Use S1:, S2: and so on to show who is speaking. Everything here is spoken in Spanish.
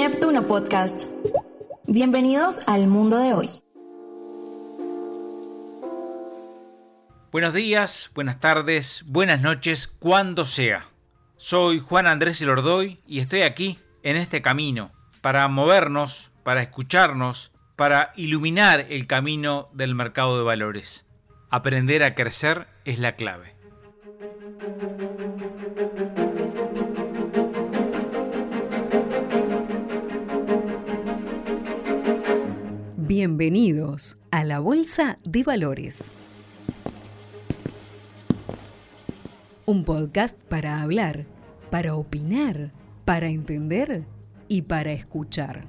S1: Neptuno Podcast. Bienvenidos al mundo de hoy.
S2: Buenos días, buenas tardes, buenas noches, cuando sea. Soy Juan Andrés Elordoy y estoy aquí, en este camino, para movernos, para escucharnos, para iluminar el camino del mercado de valores. Aprender a crecer es la clave.
S3: Bienvenidos a la Bolsa de Valores. Un podcast para hablar, para opinar, para entender y para escuchar.